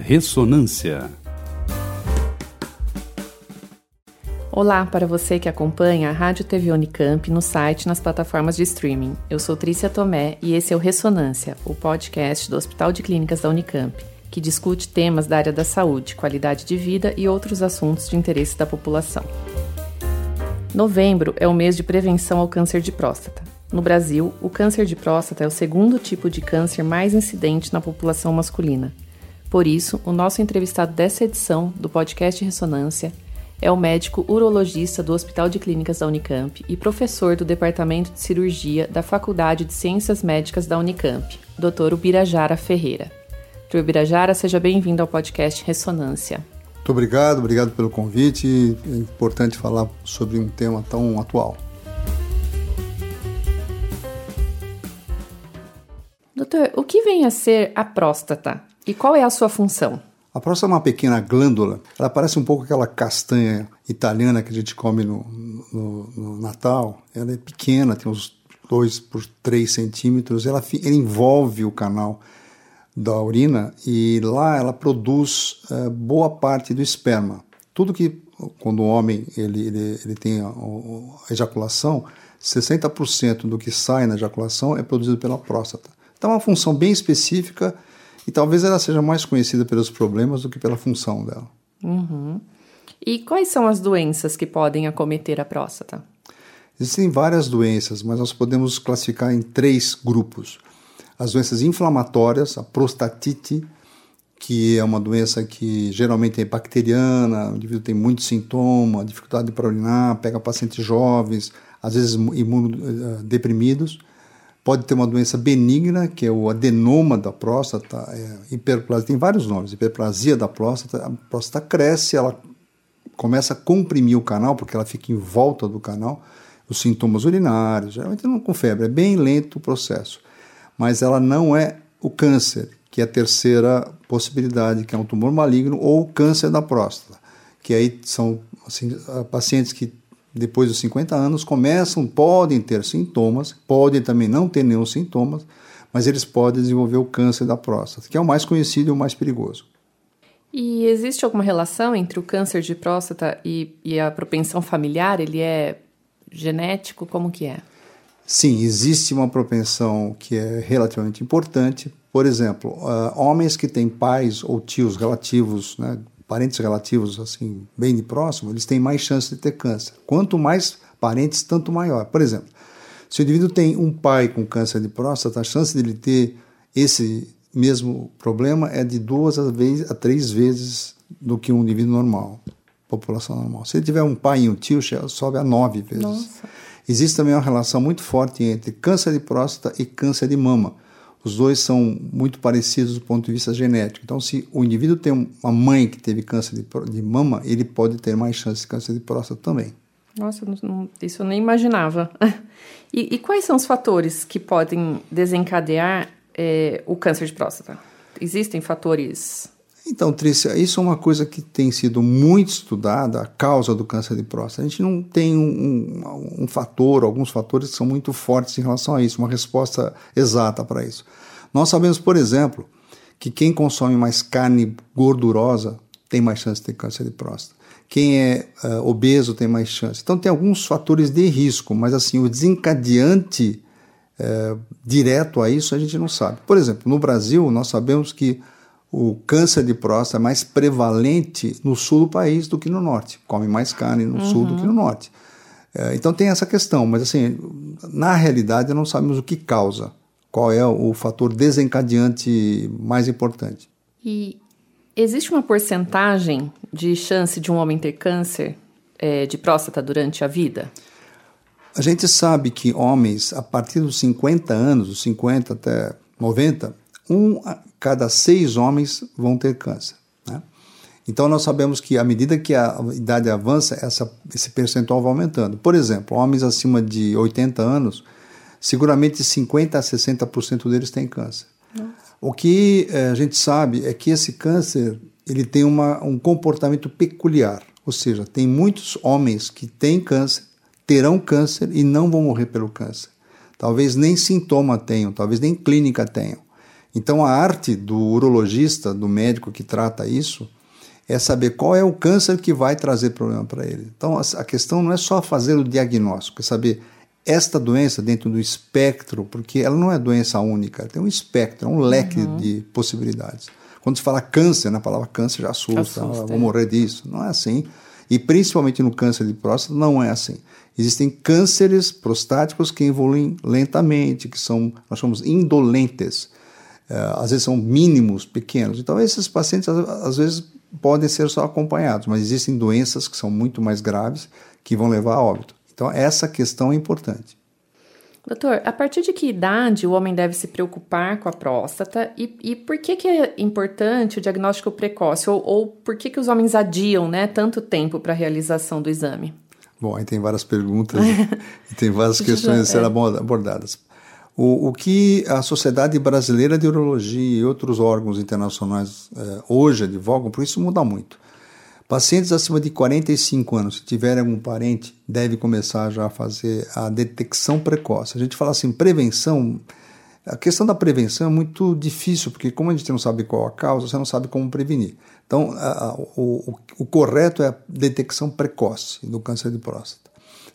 Ressonância. Olá para você que acompanha a Rádio TV Unicamp no site e nas plataformas de streaming. Eu sou Trícia Tomé e esse é o Ressonância, o podcast do Hospital de Clínicas da Unicamp, que discute temas da área da saúde, qualidade de vida e outros assuntos de interesse da população. Novembro é o mês de prevenção ao câncer de próstata. No Brasil, o câncer de próstata é o segundo tipo de câncer mais incidente na população masculina. Por isso, o nosso entrevistado dessa edição do podcast Ressonância é o médico urologista do Hospital de Clínicas da Unicamp e professor do Departamento de Cirurgia da Faculdade de Ciências Médicas da Unicamp, Dr. Ubirajara Ferreira. Dr. Ubirajara, seja bem-vindo ao podcast Ressonância. Muito obrigado, obrigado pelo convite. É importante falar sobre um tema tão atual. Doutor, o que vem a ser a próstata e qual é a sua função? A próstata é uma pequena glândula, ela parece um pouco aquela castanha italiana que a gente come no, no, no Natal. Ela é pequena, tem uns 2 por 3 centímetros, ela, ela, envolve o canal da urina e lá ela produz uh, boa parte do esperma. Tudo que, quando o homem ele, ele, ele tem a, a ejaculação, 60% do que sai na ejaculação é produzido pela próstata. Então é uma função bem específica e talvez ela seja mais conhecida pelos problemas do que pela função dela. Uhum. E quais são as doenças que podem acometer a próstata? Existem várias doenças, mas nós podemos classificar em três grupos. As doenças inflamatórias, a prostatite, que é uma doença que geralmente é bacteriana, o indivíduo tem sintomas, sintoma, dificuldade para urinar, pega pacientes jovens, às vezes imunodeprimidos. Pode ter uma doença benigna, que é o adenoma da próstata, é, hiperplasia, tem vários nomes, hiperplasia da próstata. A próstata cresce, ela começa a comprimir o canal, porque ela fica em volta do canal, os sintomas urinários, geralmente não com febre, é bem lento o processo. Mas ela não é o câncer, que é a terceira possibilidade, que é um tumor maligno, ou o câncer da próstata, que aí são assim, pacientes que depois dos 50 anos, começam, podem ter sintomas, podem também não ter nenhum sintomas, mas eles podem desenvolver o câncer da próstata, que é o mais conhecido e o mais perigoso. E existe alguma relação entre o câncer de próstata e, e a propensão familiar? Ele é genético? Como que é? Sim, existe uma propensão que é relativamente importante. Por exemplo, uh, homens que têm pais ou tios relativos, né, parentes relativos assim bem de próximo, eles têm mais chance de ter câncer. Quanto mais parentes, tanto maior. Por exemplo, se o indivíduo tem um pai com câncer de próstata, a chance dele ter esse mesmo problema é de duas a, vez, a três vezes do que um indivíduo normal, população normal. Se ele tiver um pai e um tio, sobe a nove vezes. Nossa. Existe também uma relação muito forte entre câncer de próstata e câncer de mama os dois são muito parecidos do ponto de vista genético. Então, se o indivíduo tem uma mãe que teve câncer de, de mama, ele pode ter mais chance de câncer de próstata também. Nossa, não, isso eu nem imaginava. E, e, quais são os fatores que podem desencadear é, o câncer de próstata? Existem fatores então, Trícia, isso é uma coisa que tem sido muito estudada, a causa do câncer de próstata. A gente não tem um, um, um fator, alguns fatores que são muito fortes em relação a isso, uma resposta exata para isso. Nós sabemos, por exemplo, que quem consome mais carne gordurosa tem mais chance de ter câncer de próstata. Quem é uh, obeso tem mais chance. Então, tem alguns fatores de risco, mas assim, o desencadeante uh, direto a isso a gente não sabe. Por exemplo, no Brasil, nós sabemos que o câncer de próstata é mais prevalente no sul do país do que no norte. Come mais carne no uhum. sul do que no norte. É, então tem essa questão, mas assim, na realidade não sabemos o que causa, qual é o fator desencadeante mais importante. E existe uma porcentagem de chance de um homem ter câncer é, de próstata durante a vida? A gente sabe que homens, a partir dos 50 anos, dos 50 até 90, um cada seis homens vão ter câncer. Né? Então nós sabemos que à medida que a idade avança, essa, esse percentual vai aumentando. Por exemplo, homens acima de 80 anos, seguramente 50 a 60% deles têm câncer. Nossa. O que eh, a gente sabe é que esse câncer ele tem uma, um comportamento peculiar, ou seja, tem muitos homens que têm câncer, terão câncer e não vão morrer pelo câncer. Talvez nem sintoma tenham, talvez nem clínica tenham. Então, a arte do urologista, do médico que trata isso, é saber qual é o câncer que vai trazer problema para ele. Então, a questão não é só fazer o diagnóstico, é saber esta doença dentro do espectro, porque ela não é doença única, tem um espectro, é um leque uhum. de possibilidades. Quando se fala câncer, na palavra câncer já assusta, assusta ah, vou é. morrer disso. Não é assim. E principalmente no câncer de próstata, não é assim. Existem cânceres prostáticos que evoluem lentamente, que são, nós chamamos indolentes. É, às vezes são mínimos, pequenos. Então, esses pacientes, às vezes, podem ser só acompanhados, mas existem doenças que são muito mais graves que vão levar a óbito. Então, essa questão é importante. Doutor, a partir de que idade o homem deve se preocupar com a próstata e, e por que, que é importante o diagnóstico precoce ou, ou por que, que os homens adiam né, tanto tempo para a realização do exame? Bom, aí tem várias perguntas e tem várias questões a serem é. abordadas. O, o, que a Sociedade Brasileira de Urologia e outros órgãos internacionais eh, hoje advogam, por isso muda muito. Pacientes acima de 45 anos, se tiverem algum parente, deve começar já a fazer a detecção precoce. A gente fala assim, prevenção. A questão da prevenção é muito difícil, porque como a gente não sabe qual a causa, você não sabe como prevenir. Então, a, a, o, o, o correto é a detecção precoce do câncer de próstata.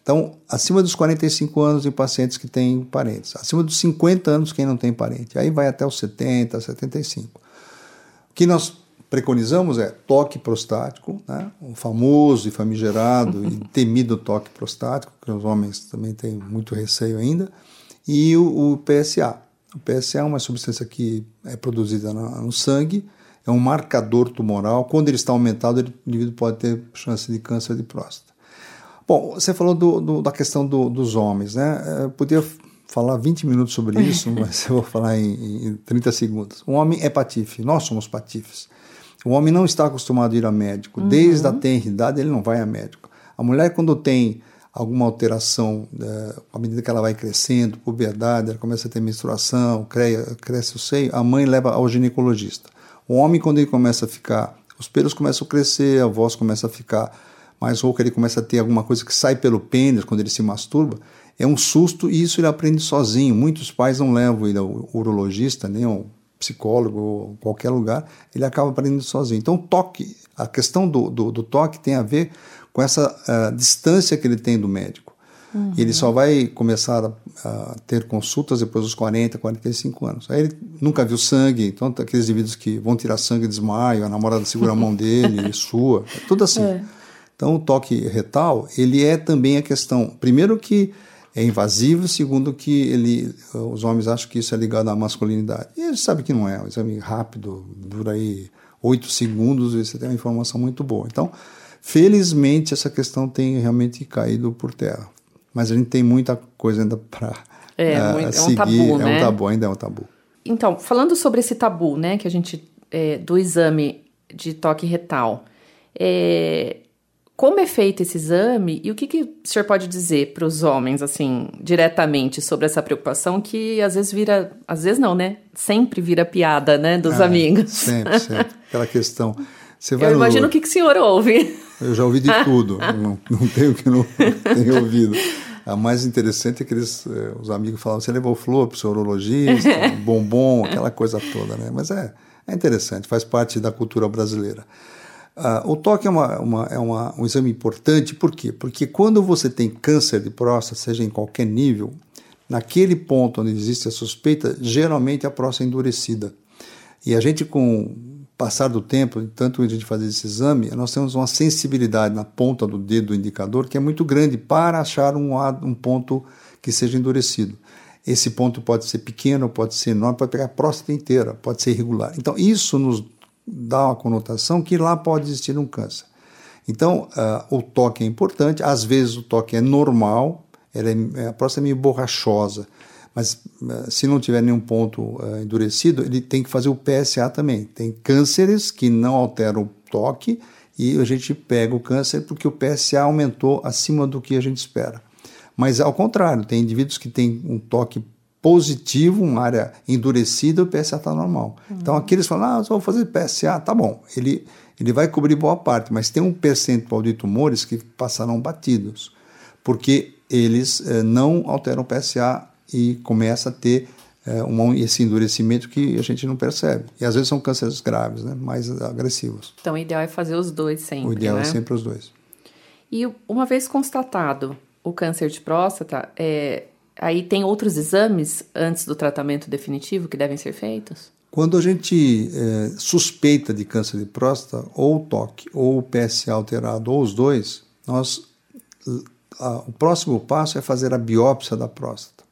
Então, acima dos 45 anos em pacientes que têm parentes, acima dos 50 anos quem não tem parente, aí vai até os 70, 75. O que nós preconizamos é toque prostático, né? o famoso e famigerado e temido toque prostático, que os homens também têm muito receio ainda, e o, o PSA. O PSA é uma substância que é produzida no, no sangue, é um marcador tumoral. Quando ele está aumentado, ele, o indivíduo pode ter chance de câncer de próstata. Bom, você falou do, do, da questão do, dos homens, né? Eu podia falar 20 minutos sobre isso, mas eu vou falar em, em 30 segundos. O homem é patife, nós somos patifes. O homem não está acostumado a ir a médico. Uhum. Desde a tenridade ele não vai a médico. A mulher, quando tem alguma alteração, é, à medida que ela vai crescendo, puberdade, ela começa a ter menstruação, cresce, cresce o seio, a mãe leva ao ginecologista. O homem, quando ele começa a ficar, os pelos começam a crescer, a voz começa a ficar mais rouca, ele começa a ter alguma coisa que sai pelo pênis quando ele se masturba, é um susto e isso ele aprende sozinho. Muitos pais não levam ele ao urologista, nem ao psicólogo ou qualquer lugar, ele acaba aprendendo sozinho. Então, o toque, a questão do, do, do toque tem a ver com essa uh, distância que ele tem do médico. Uhum. Ele só vai começar a, a, ter consultas depois dos 40, 45 anos. Aí ele nunca viu sangue, então aqueles indivíduos que vão tirar sangue desmaio, a namorada segura a mão dele e sua, é tudo assim. É. Então o toque retal, ele é também a questão, primeiro que é invasivo, segundo que ele, os homens acham que isso é ligado à masculinidade. E ele sabe que não é, é um exame rápido, dura aí oito segundos e você tem uma informação muito boa. Então, felizmente, essa questão tem realmente caído por terra. Mas a gente tem muita coisa ainda para é, uh, seguir. É um tabu, né? É um tabu, ainda é um tabu. Então, falando sobre esse tabu, né, que a gente, é, do exame de toque retal, é, como é feito esse exame e o que, que o senhor pode dizer para os homens, assim, diretamente sobre essa preocupação que às vezes vira, às vezes não, né? Sempre vira piada, né, dos é, amigos. Sempre, sempre. Aquela questão. Você vai Eu imagino no... o que, que o senhor ouve. Eu já ouvi de tudo, não, não tenho que não tenho ouvido. A mais interessante é que eles, eh, os amigos falavam, você levou flor para o seu urologista, bombom, aquela coisa toda, né? Mas é, é interessante, faz parte da cultura brasileira. Uh, o toque é, uma, uma, é uma, um exame importante, por quê? Porque quando você tem câncer de próstata, seja em qualquer nível, naquele ponto onde existe a suspeita, geralmente a próstata é endurecida. E a gente, com o passar do tempo, tanto a gente fazer esse exame, nós temos uma sensibilidade na ponta do dedo do indicador que é muito grande para achar um, um ponto que seja endurecido. Esse ponto pode ser pequeno, pode ser enorme, pode pegar a próstata inteira, pode ser irregular. Então, isso nos dá uma conotação que lá pode existir um câncer. Então, uh, o toque é importante, às vezes o toque é normal, é, a próstata é meio borrachosa, mas uh, se não tiver nenhum ponto uh, endurecido, ele tem que fazer o PSA também. Tem cânceres que não alteram o toque e a gente pega o câncer porque o PSA aumentou acima do que a gente espera. Mas ao contrário, tem indivíduos que têm um toque positivo, uma área endurecida, o PSA está normal. Uhum. Então aqueles falam, ah, só vou fazer PSA, tá bom. Ele, ele vai cobrir boa parte, mas tem um percentual de tumores que passarão batidos, porque eles eh, não alteram o PSA e começa a ter é, um, esse endurecimento que a gente não percebe. E às vezes são cânceres graves, né? mais agressivos. Então o ideal é fazer os dois sempre. O ideal né? é sempre os dois. E uma vez constatado o câncer de próstata, é, aí tem outros exames antes do tratamento definitivo que devem ser feitos? Quando a gente é, suspeita de câncer de próstata, ou toque, ou PSA alterado, ou os dois, nós, a, o próximo passo é fazer a biópsia da próstata.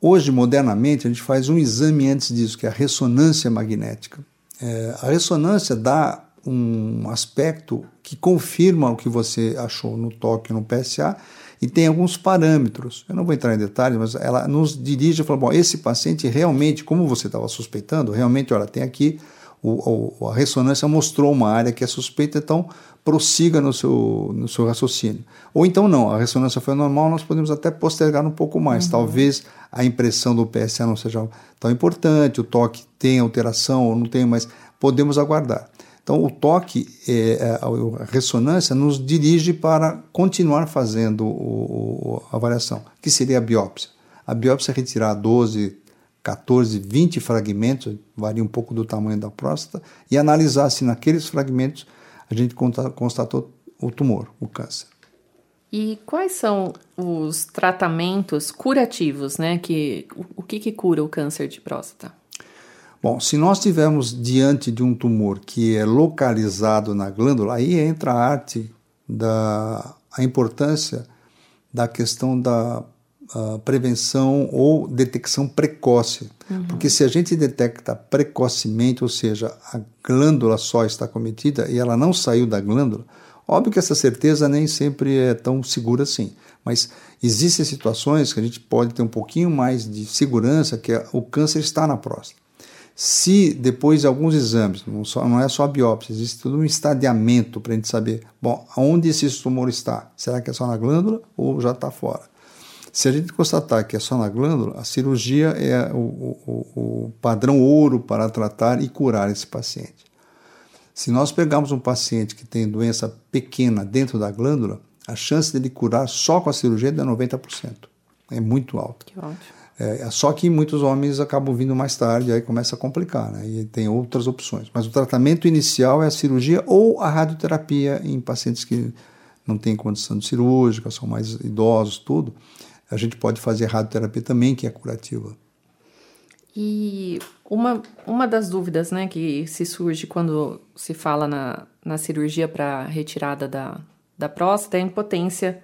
Hoje, modernamente, a gente faz um exame antes disso, que é a ressonância magnética. É, a ressonância dá um aspecto que confirma o que você achou no toque no PSA e tem alguns parâmetros. Eu não vou entrar em detalhes, mas ela nos dirige e fala: bom, esse paciente realmente, como você estava suspeitando, realmente, olha, tem aqui o, o, a ressonância mostrou uma área que é suspeita, então prossiga no seu, no seu raciocínio. Ou então não, a ressonância foi normal, nós podemos até postergar um pouco mais. Uhum. Talvez a impressão do PSA não seja tão importante, o toque tem alteração ou não tem, mas podemos aguardar. Então, o toque, é, é a ressonância, nos dirige para continuar fazendo o, a avaliação, que seria a biópsia. A biópsia é retirar 12, 14, 20 fragmentos, varia um pouco do tamanho da próstata, e analisar se naqueles fragmentos a gente constatou o tumor, o câncer. E quais são os tratamentos curativos, né? Que, o, o que, que cura o câncer de próstata? Bom, se nós tivermos diante de um tumor que é localizado na glândula, aí entra a arte da a importância da questão da prevenção ou detecção precoce. Uhum. Porque se a gente detecta precocemente, ou seja, a glândula só está cometida e ela não saiu da glândula, óbvio que essa certeza nem sempre é tão segura assim. Mas existem situações que a gente pode ter um pouquinho mais de segurança que o câncer está na próstata. Se depois de alguns exames, não, só, não é só a biópsia, existe todo um estadiamento para a gente saber, bom, onde esse tumor está? Será que é só na glândula ou já está fora? Se a gente constatar que é só na glândula, a cirurgia é o, o, o padrão ouro para tratar e curar esse paciente. Se nós pegarmos um paciente que tem doença pequena dentro da glândula, a chance dele curar só com a cirurgia é de 90%. É muito alta. Que ótimo. É, só que muitos homens acabam vindo mais tarde, aí começa a complicar, né? E tem outras opções. Mas o tratamento inicial é a cirurgia ou a radioterapia em pacientes que não têm condição cirúrgica, são mais idosos, tudo. A gente pode fazer radioterapia também, que é curativa. E uma, uma das dúvidas né, que se surge quando se fala na, na cirurgia para retirada da, da próstata é a impotência,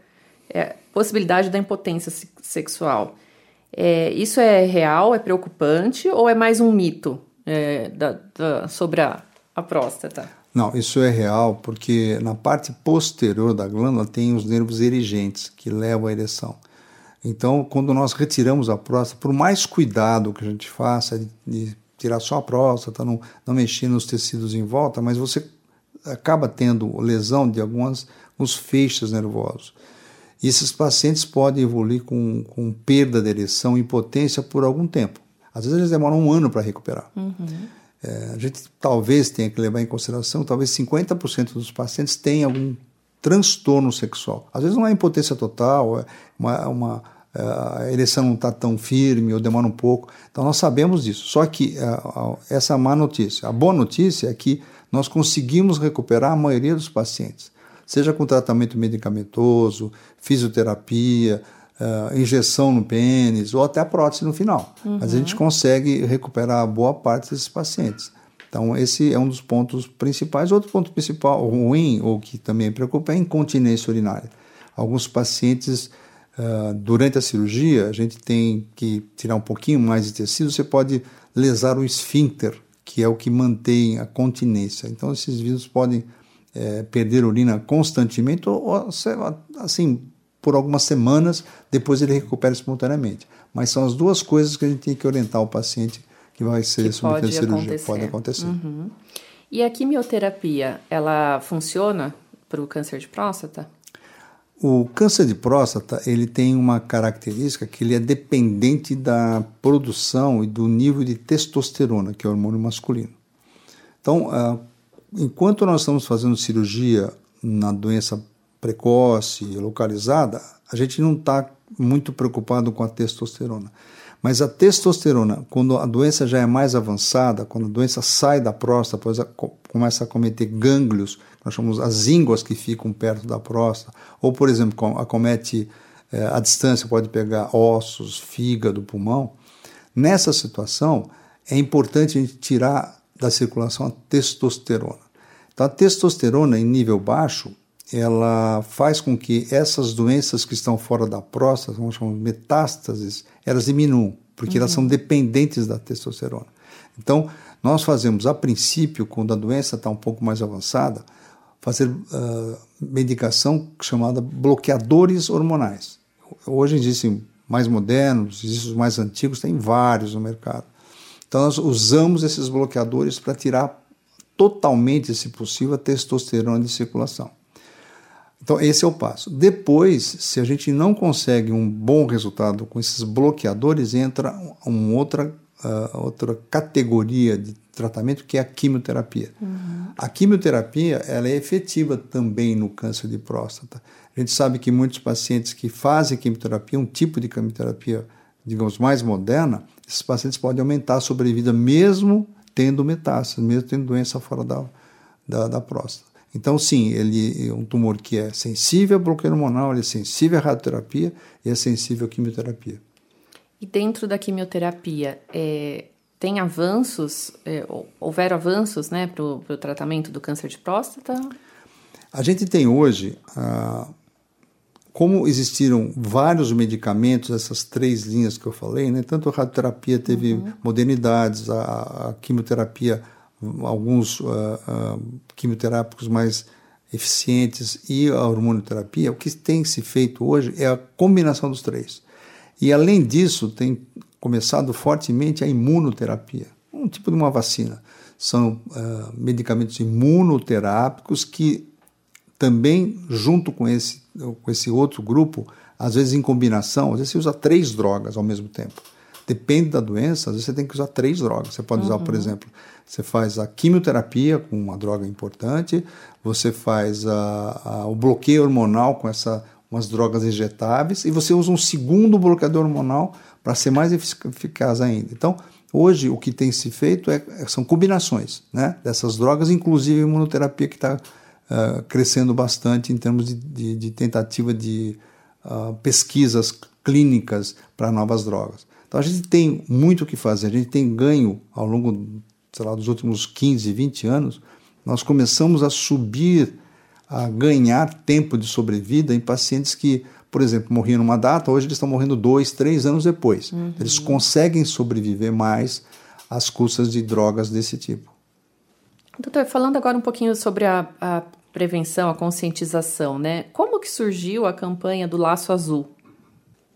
é, possibilidade da impotência sexual. É, isso é real, é preocupante ou é mais um mito é, da, da, sobre a, a próstata? Não, isso é real porque na parte posterior da glândula tem os nervos erigentes que levam à ereção. Então, quando nós retiramos a próstata, por mais cuidado que a gente faça de, de tirar só a próstata, não, não mexer nos tecidos em volta, mas você acaba tendo lesão de alguns feixes nervosos. E esses pacientes podem evoluir com, com perda de ereção, impotência por algum tempo. Às vezes eles demoram um ano para recuperar. Uhum. É, a gente talvez tenha que levar em consideração, talvez 50% dos pacientes tenham algum transtorno sexual. Às vezes não é impotência total, é uma, uma é, a ereção não está tão firme ou demora um pouco. Então nós sabemos disso. Só que é, essa má notícia. A boa notícia é que nós conseguimos recuperar a maioria dos pacientes seja com tratamento medicamentoso, fisioterapia, uh, injeção no pênis ou até a prótese no final. Uhum. Mas a gente consegue recuperar boa parte desses pacientes. Então, esse é um dos pontos principais. Outro ponto principal, ruim, ou que também preocupa, é a incontinência urinária. Alguns pacientes, uh, durante a cirurgia, a gente tem que tirar um pouquinho mais de tecido, você pode lesar o esfíncter, que é o que mantém a continência. Então, esses vírus podem é, perder urina constantemente, ou, assim, por algumas semanas, depois ele recupera espontaneamente. Mas são as duas coisas que a gente tem que orientar o paciente que vai ser que submetido à cirurgia. Acontecer. Pode acontecer. Uhum. E a quimioterapia, ela funciona para o câncer de próstata? O câncer de próstata ele tem uma característica que ele é dependente da produção e do nível de testosterona, que é o hormônio masculino. Então, uh, enquanto nós estamos fazendo cirurgia na doença precoce, localizada, a gente não está muito preocupado com a testosterona. Mas a testosterona, quando a doença já é mais avançada, quando a doença sai da próstata, começa a cometer gânglios, nós chamamos as ínguas que ficam perto da próstata, ou, por exemplo, acomete é, a distância, pode pegar ossos, fígado, pulmão. Nessa situação, é importante a gente tirar da circulação a testosterona. Então, a testosterona em nível baixo, ela faz com que essas doenças que estão fora da próstata, vamos chamar de metástases, elas diminuam, porque uhum. elas são dependentes da testosterona. Então, nós fazemos, a princípio, quando a doença está um pouco mais avançada, fazer uh, medicação chamada bloqueadores hormonais. Hoje existem mais modernos, existem os mais antigos, tem vários no mercado. Então, nós usamos esses bloqueadores para tirar totalmente, se possível, a testosterona de circulação. Então, esse é o passo. Depois, se a gente não consegue um bom resultado com esses bloqueadores, entra uma outra, uh, outra categoria de tratamento que é a quimioterapia. Uhum. A quimioterapia ela é efetiva também no câncer de próstata. A gente sabe que muitos pacientes que fazem quimioterapia, um tipo de quimioterapia, digamos, mais moderna, esses pacientes podem aumentar a sobrevida mesmo tendo metástase, mesmo tendo doença fora da, da, da próstata. Então, sim, ele é um tumor que é sensível a bloqueio hormonal, ele é sensível à radioterapia e é sensível à quimioterapia. E dentro da quimioterapia, é, tem avanços, é, houveram avanços né, para o tratamento do câncer de próstata? A gente tem hoje, ah, como existiram vários medicamentos, essas três linhas que eu falei, né, tanto a radioterapia teve uhum. modernidades, a, a quimioterapia alguns uh, uh, quimioterápicos mais eficientes e a hormonoterapia, o que tem se feito hoje é a combinação dos três. E além disso, tem começado fortemente a imunoterapia, um tipo de uma vacina. São uh, medicamentos imunoterápicos que também, junto com esse, com esse outro grupo, às vezes em combinação, às vezes você usa três drogas ao mesmo tempo. Depende da doença, às vezes você tem que usar três drogas. Você pode uhum. usar, por uhum. exemplo, você faz a quimioterapia com uma droga importante, você faz a, a, o bloqueio hormonal com essa, umas drogas injetáveis e você usa um segundo bloqueador hormonal para ser mais eficaz ainda. Então, hoje o que tem se feito é, são combinações né, dessas drogas, inclusive a imunoterapia que está uh, crescendo bastante em termos de, de, de tentativa de uh, pesquisas clínicas para novas drogas. Então a gente tem muito o que fazer, a gente tem ganho ao longo sei lá, dos últimos 15, 20 anos, nós começamos a subir, a ganhar tempo de sobrevida em pacientes que, por exemplo, morriam numa data, hoje eles estão morrendo dois, três anos depois. Uhum. Eles conseguem sobreviver mais às custas de drogas desse tipo. Doutor, falando agora um pouquinho sobre a, a prevenção, a conscientização, né? Como que surgiu a campanha do Laço Azul?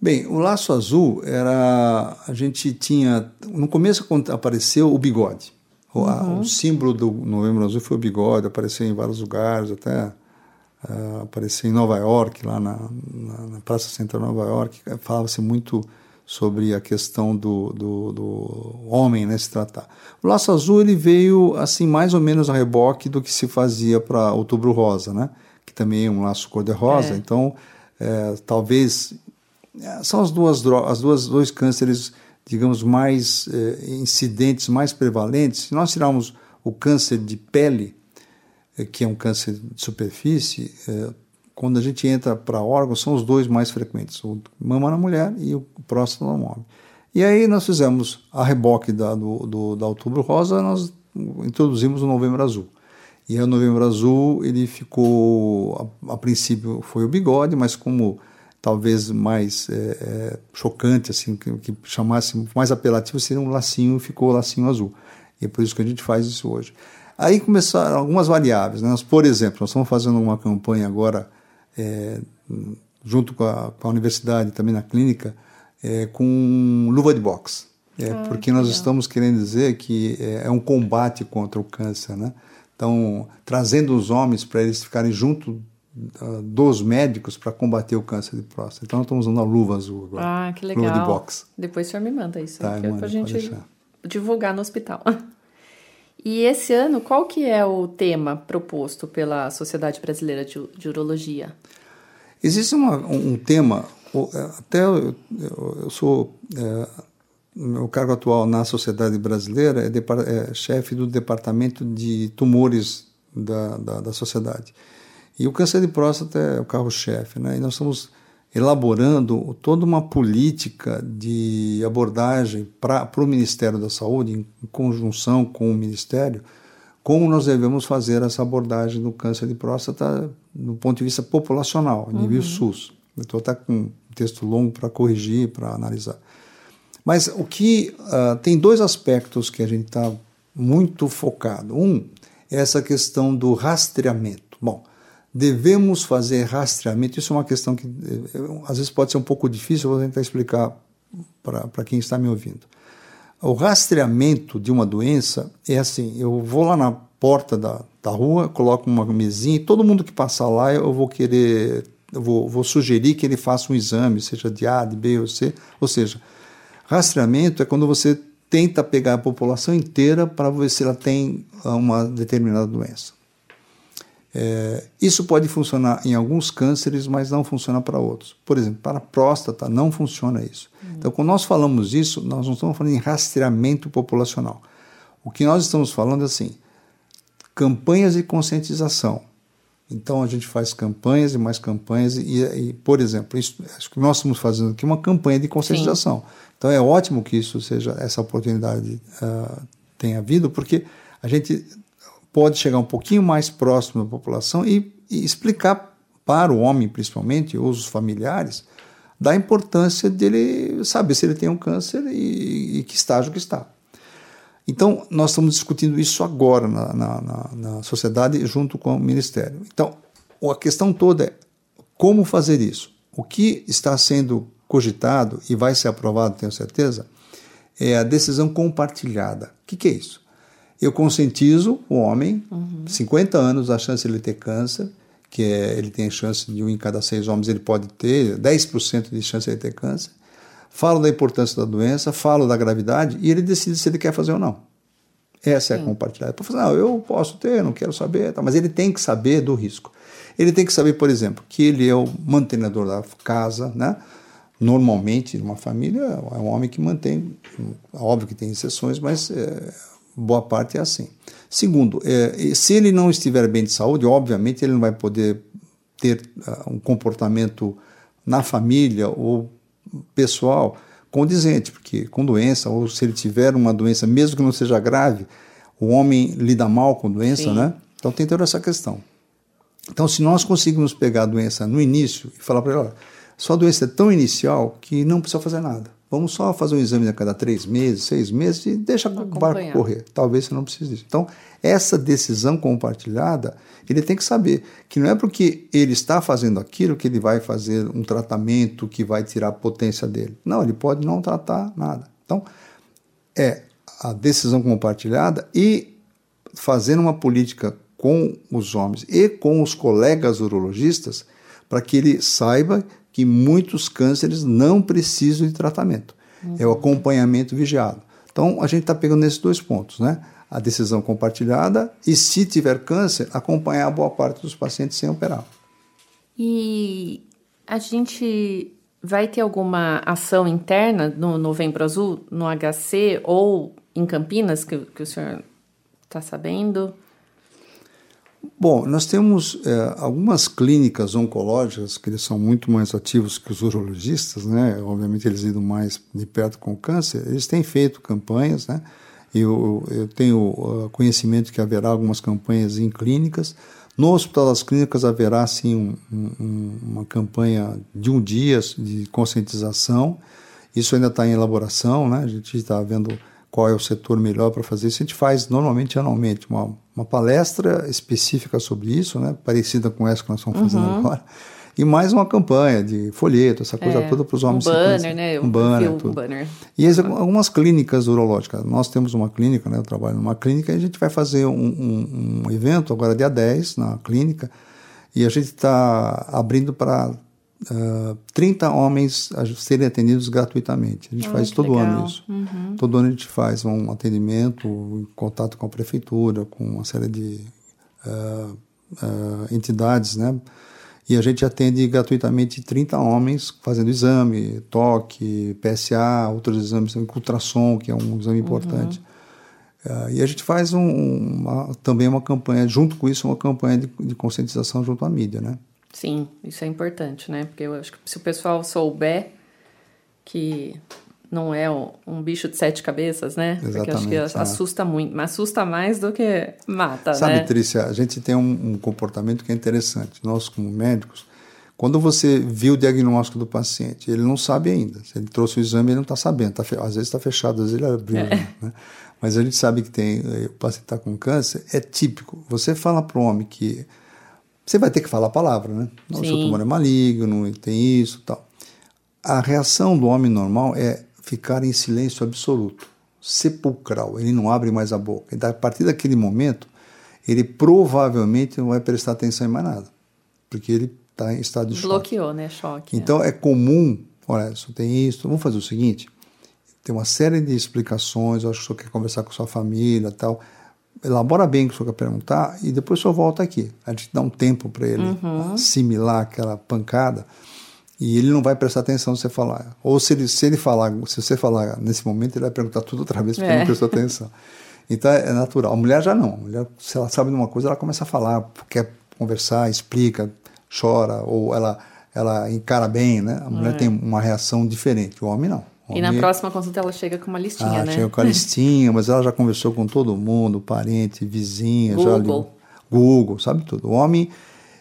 Bem, o Laço Azul era. A gente tinha. No começo apareceu o bigode. Uhum. O, símbolo do Novembro Azul foi o bigode, apareceu em vários lugares, até uh, apareceu em Nova York, lá na, na, na Praça Central de Nova York, falava-se muito sobre a questão do, do, do, homem né, se tratar. O Laço Azul ele veio assim mais ou menos a reboque do que se fazia para Outubro Rosa, né? que também é um laço cor-de-rosa. É. Então, é, talvez é, são as duas as duas dois cânceres digamos, mais eh, incidentes, mais prevalentes, se nós tirarmos o câncer de pele, eh, que é um câncer de superfície, eh, quando a gente entra para órgãos, são os dois mais frequentes, o mama na mulher e o próstata no homem. E aí nós fizemos a reboque da, do, do, da Outubro Rosa, nós introduzimos o Novembro Azul. E aí o Novembro Azul, ele ficou, a, a princípio foi o bigode, mas como talvez mais é, é, chocante, assim, que, que, chamasse mais apelativo, seria um lacinho, ficou lacinho azul. E é por isso que a gente faz isso hoje. Aí começaram algumas variáveis. Né? Nós, por exemplo, nós estamos fazendo uma campanha agora, é, junto com a, com a, universidade, também na clínica, é, com luva de boxe. É, ah, porque nós legal. estamos querendo dizer que é, é, um combate contra o câncer. Né? Então, trazendo os homens para eles ficarem junto dos médicos para combater o câncer de próstata. Então, nós estamos usando a luva azul agora. Ah, que legal. Luva de boxe. Depois o senhor me manda isso, tá, para a gente divulgar no hospital. E esse ano, qual que é o tema proposto pela Sociedade Brasileira de, de Urologia? Existe uma, um tema, é, até eu, eu, sou é, meu cargo atual na sociedade brasileira é, é chefe do departamento de tumores da, da, da, sociedade. E o câncer de próstata é o carro-chefe, né? E nós estamos elaborando toda uma política de abordagem para o Ministério da Saúde, em conjunção com o Ministério, como nós devemos fazer essa abordagem do câncer de próstata do ponto de vista populacional, nível uhum. SUS. Estou até com um texto longo para corrigir, para analisar. Mas o que uh, tem dois aspectos que a gente está muito focado. Um é essa questão do rastreamento. Bom, devemos fazer rastreamento. Isso é uma questão que eh, às vezes pode ser um pouco difícil. Vou tentar explicar para quem está me ouvindo. O rastreamento de uma doença é assim: eu vou lá na porta da, da rua, coloco uma mesinha e todo mundo que passar lá eu vou querer, eu vou, vou sugerir que ele faça um exame, seja de A, de B ou C. Ou seja, Rastreamento é quando você tenta pegar a população inteira para ver se ela tem ah, uma determinada doença. É, isso pode funcionar em alguns cânceres, mas não funciona para outros. Por exemplo, para a próstata não funciona isso. Uhum. Então, quando nós falamos isso, nós não estamos falando em rastreamento populacional. O que nós estamos falando é assim: campanhas de conscientização. Então a gente faz campanhas e mais campanhas e, e por exemplo, isso, acho que nós estamos fazendo aqui uma campanha de conscientização. Sim. Então é ótimo que isso seja essa oportunidade uh, tenha havido, porque a gente pode chegar um pouquinho mais próximo da população e, e explicar para o homem, principalmente, ou os familiares, da importância dele saber se ele tem um câncer e, e que estágio que está. Então, nós estamos discutindo isso agora na, na, na, na, sociedade junto com o Ministério. Então, a questão toda é como fazer isso. O que está sendo cogitado e vai ser aprovado, tenho certeza, é a decisão compartilhada. O que, que é isso? Eu conscientizo o homem, uhum. 50 anos, a chance de ele ter câncer, que é, ele tem chance de um em cada seis homens, ele pode ter 10% de chance de ele ter câncer. Falo da importância da doença, falo da gravidade e ele decide se ele quer fazer ou não. Essa é a compartilhada. Para falar, não, eu posso ter, não quero saber, tá, mas ele tem que saber do risco. Ele tem que saber, por exemplo, que ele é o mantenedor da casa, né? Normalmente, uma família é um homem que mantém, óbvio que tem exceções, mas é, boa parte é assim. Segundo, é, se ele não estiver bem de saúde, obviamente ele não vai poder ter uh, um comportamento na família ou pessoal condizente, porque com doença, ou se ele tiver uma doença, mesmo que não seja grave, o homem lida mal com doença, Sim. né? Então tem toda essa questão. Então, se nós conseguirmos pegar a doença no início e falar para ele, olha, sua doença é tão inicial que não precisa fazer nada. Vamos só fazer um exame a cada três meses, seis meses e deixa o barco correr. Talvez você não precise disso. Então, essa decisão compartilhada, ele tem que saber que não é porque ele está fazendo aquilo que ele vai fazer um tratamento que vai tirar a potência dele. Não, ele pode não tratar nada. Então, é a decisão compartilhada e fazendo uma política com os homens e com os colegas urologistas para que ele saiba que muitos cânceres não precisam de tratamento. Uhum. É o acompanhamento vigiado. Então, a gente está pegando nesses dois pontos, né? A decisão compartilhada e, se tiver câncer, acompanhar a boa parte dos pacientes sem operar. E a gente vai ter alguma ação interna no Novembro Azul, no HC ou em Campinas, que, que o senhor está sabendo? Bom, nós temos é, algumas clínicas oncológicas que eles são muito mais ativos que os urologistas, né? Obviamente eles lidam mais de perto com o câncer. Eles têm feito campanhas, né? Eu, eu tenho uh, conhecimento que haverá algumas campanhas em clínicas. No Hospital das Clínicas haverá sim um, um, uma campanha de um dia de conscientização. Isso ainda está em elaboração, né? A gente está vendo qual é o setor melhor para fazer isso. A gente faz normalmente anualmente uma, uma palestra específica sobre isso, né, parecida com essa que nós estamos fazendo uhum. agora, e mais uma campanha de folheto, essa coisa é, toda para os homens. Um banner, né? Um banner. Um banner. E as, algumas clínicas urológicas. Nós temos uma clínica, né, eu trabalho numa clínica, e a gente vai fazer um, um, um evento agora dia 10 na clínica, e a gente está abrindo para uh, ah, 30 homens a serem atendidos gratuitamente. A gente oh, faz todo legal. ano isso. Uhum. Todo ano a gente faz um atendimento em contato com a prefeitura, com uma série de uh, uh, entidades, né? E a gente atende gratuitamente 30 homens fazendo exame, toque, PSA, outros exames, ultrassom, que é um exame importante. Uhum. Uh, e a gente faz um, uma, também uma campanha, junto com isso, uma campanha de, de, conscientização junto à mídia, né? Sim, isso é importante, né? Porque eu acho que se o pessoal souber que não é um bicho de sete cabeças, né? Exatamente, Porque acho que é. assusta muito, mas assusta mais do que mata, Sabe, né? Trícia, a gente tem um, um, comportamento que é interessante. Nós, como médicos, quando você viu o diagnóstico do paciente, ele não sabe ainda. Se ele trouxe o exame, ele não está sabendo. Tá, às vezes está fechado, às vezes ele abriu. É. Né? Mas a gente sabe que tem, eh, o paciente está com câncer, é típico. Você fala para o homem que... Você vai ter que falar a palavra, né? O seu tumor é maligno, tem isso tal. A reação do homem normal é ficar em silêncio absoluto, sepulcral. Ele não abre mais a boca. Então, a partir daquele momento, ele provavelmente não vai prestar atenção em mais nada, porque ele está em estado de Bloqueou, choque. Bloqueou, né? Choque. Então é. é comum, olha, só tem isso, vamos fazer o seguinte, tem uma série de explicações, eu acho que o senhor quer conversar com sua família tal, elabora bem o que o senhor quer perguntar e depois o senhor volta aqui. A gente dá um tempo para ele uhum. assimilar aquela pancada e ele não vai prestar atenção se você falar. Ou se ele, se ele falar, se você falar nesse momento, ele vai perguntar tudo outra vez porque é. não prestou atenção. Então é natural. A mulher já não. A mulher, se ela sabe de uma coisa, ela começa a falar, quer conversar, explica, chora, ou ela, ela encara bem, né? A mulher é. tem uma reação diferente. O homem não. Homem, e na próxima consulta ela chega com uma listinha, ah, né? Chega com a listinha, mas ela já conversou com todo mundo, parente, vizinha, Google. já Google, sabe tudo. O homem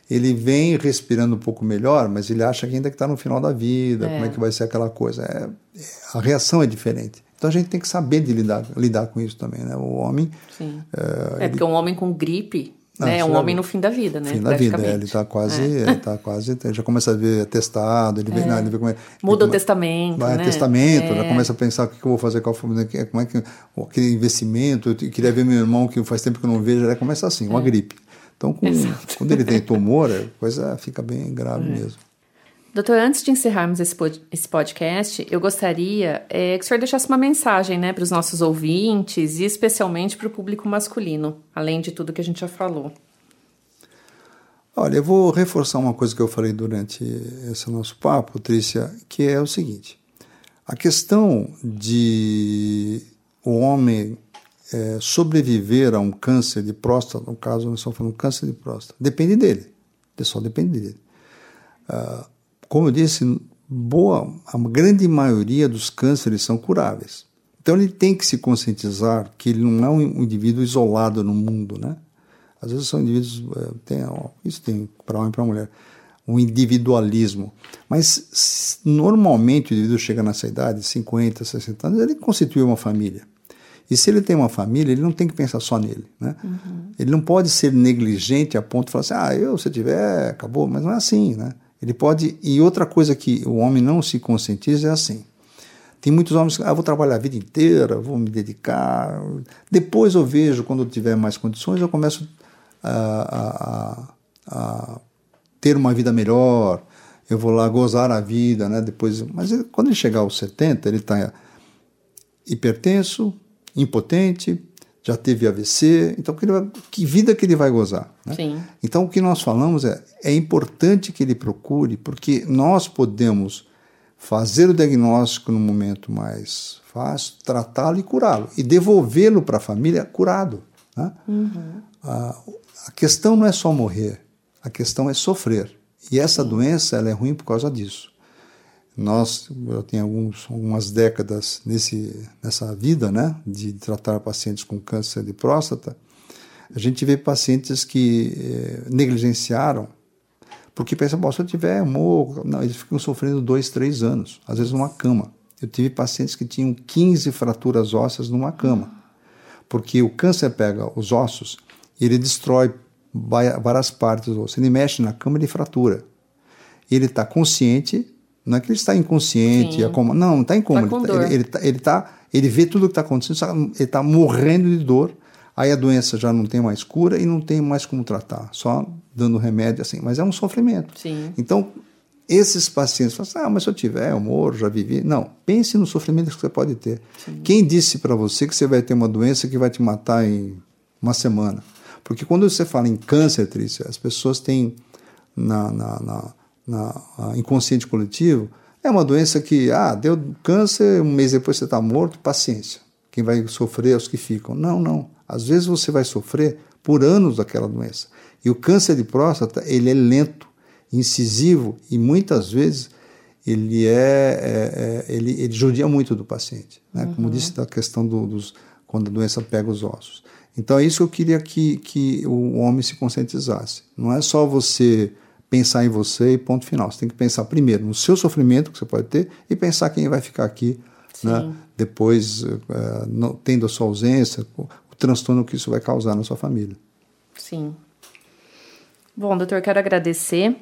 ele vem respirando um pouco melhor, mas ele acha que ainda que está no final da vida, é. como é que vai ser aquela coisa. É, a reação é diferente. Então a gente tem que saber de lidar, lidar com isso também, né? O homem... Sim. É, é porque um homem com gripe né? é um homem no fim da vida, né? Fim da vida, é, ele está quase, é. ele tá quase, já começa a ver testado, ele, vê, é. não, ele vê como é, muda o testamento, vai né? testamento, já é. começa a pensar o que, eu vou fazer, qual, como é que, aquele investimento, eu queria ver meu irmão que faz tempo que eu não vejo, já começa assim, uma gripe. Então, com, quando ele tem tumor, a coisa fica bem grave é. mesmo. Doutor, antes de encerrarmos esse, esse podcast, eu gostaria é, que o senhor deixasse uma mensagem né, para os nossos ouvintes e especialmente para o público masculino, além de tudo que a gente já falou. Olha, eu vou reforçar uma coisa que eu falei durante esse nosso papo, Trícia, que é o seguinte: a questão de o homem é, sobreviver a um câncer de próstata, no caso nós estamos falando câncer de próstata, depende dele. Só depende dele. Ah, como eu disse, boa, a grande maioria dos cânceres são curáveis. Então ele tem que se conscientizar que ele não é um indivíduo isolado no mundo, né? Às vezes são indivíduos, é, tem, ó, isso tem para homem e para mulher, um individualismo. Mas normalmente o indivíduo chega nessa idade, 50, 60 anos, ele constitui uma família. E se ele tem uma família, ele não tem que pensar só nele. Né? Uhum. Ele não pode ser negligente a ponto de falar assim, ah, eu, se tiver, acabou. Mas não é assim, né? Ele pode... E outra coisa que o homem não se conscientiza é assim. Tem muitos homens que, ah, vou trabalhar a vida inteira, vou me dedicar. Depois eu vejo, quando eu tiver mais condições, eu começo a, a, a ter uma vida melhor, eu vou lá gozar a vida, né? Depois, mas quando ele chegar aos 70, ele está hipertenso, impotente, já teve AVC, então que, vai, que vida que ele vai gozar? Né? Então o que nós falamos é é importante que ele procure, porque nós podemos fazer o diagnóstico no momento mais fácil, tratá-lo e curá-lo, e devolvê-lo para a família curado. Né? Uhum. A, a questão não é só morrer, a questão é sofrer. E essa Sim. doença ela é ruim por causa disso. Nós, eu tenho alguns, algumas décadas nesse, nessa vida, né, de tratar pacientes com câncer de próstata, a gente vê pacientes que eh, negligenciaram, porque pensam, se eu tiver, morro. Não, eles ficam sofrendo dois, três anos, às vezes numa cama. Eu tive pacientes que tinham 15 fraturas ósseas numa cama, porque o câncer pega os ossos e ele destrói várias partes do osso. Ele mexe na cama e fratura. Ele está consciente, não é que ele está inconsciente, é não, não está incômodo. Tá ele, ele, tá, ele, tá, ele vê tudo o que está acontecendo, ele está morrendo de dor. Aí a doença já não tem mais cura e não tem mais como tratar, só dando remédio assim. Mas é um sofrimento. Sim. Então, esses pacientes falam assim, ah, mas se eu tiver, eu morro, já vivi. Não, pense no sofrimento que você pode ter. Sim. Quem disse para você que você vai ter uma doença que vai te matar em uma semana? Porque quando você fala em câncer, Trícia, as pessoas têm na, na, na, na inconsciente coletivo, é uma doença que, ah, deu câncer, um mês depois você está morto, paciência. Quem vai sofrer é os que ficam. Não, não. Às vezes você vai sofrer por anos daquela doença. E o câncer de próstata, ele é lento, incisivo e muitas vezes ele é, é, é ele, ele judia muito do paciente, né? Uhum. Como disse da questão do, dos quando a doença pega os ossos. Então é isso que eu queria que, que o homem se conscientizasse. Não é só você pensar em você e ponto final. Você tem que pensar primeiro no seu sofrimento que você pode ter e pensar quem vai ficar aqui né? depois, uh, não, tendo a sua ausência, o, o transtorno que isso vai causar na sua família. Sim. Bom, doutor, quero agradecer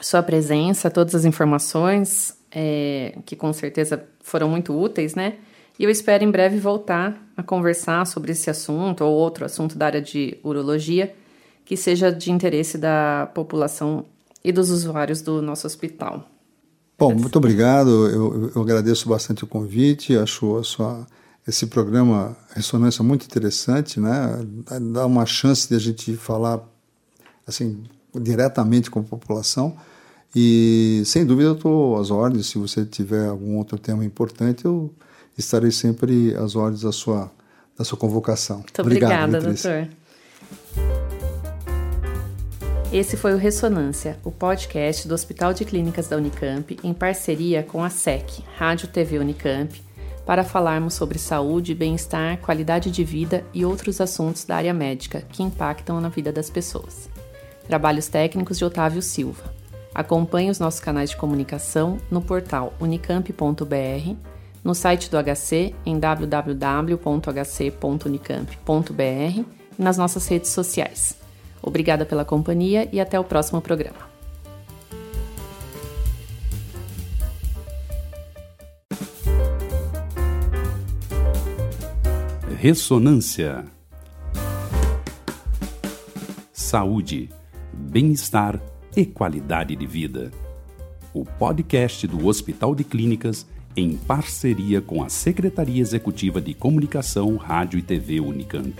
sua presença, todas as informações, é, que com certeza foram muito úteis, né? E eu espero em breve voltar a conversar sobre esse assunto ou outro assunto da área de urologia que seja de interesse da população e dos usuários do nosso hospital. Bom, muito obrigado. Eu, eu agradeço bastante o convite. Acho a sua, esse programa Ressonância muito interessante, né? Dá uma chance de a gente falar assim diretamente com a população. E sem dúvida eu estou às ordens. Se você tiver algum outro tema importante, eu estarei sempre às ordens da sua, da sua convocação. Muito Obrigado, obrigada, doutor. Esse foi o Ressonância, o podcast do Hospital de Clínicas da Unicamp, em parceria com a SEC, Rádio TV Unicamp, para falarmos sobre saúde, bem-estar, qualidade de vida e outros assuntos da área médica que impactam na vida das pessoas. Trabalhos técnicos de Otávio Silva. Acompanhe os nossos canais de comunicação no portal unicamp.br, no site do HC em www.hc.unicamp.br e nas nossas redes sociais. Obrigada pela companhia e até o próximo programa. Ressonância. Saúde, bem-estar e qualidade de vida. O podcast do Hospital de Clínicas em parceria com a Secretaria Executiva de Comunicação, Rádio e TV Unicamp.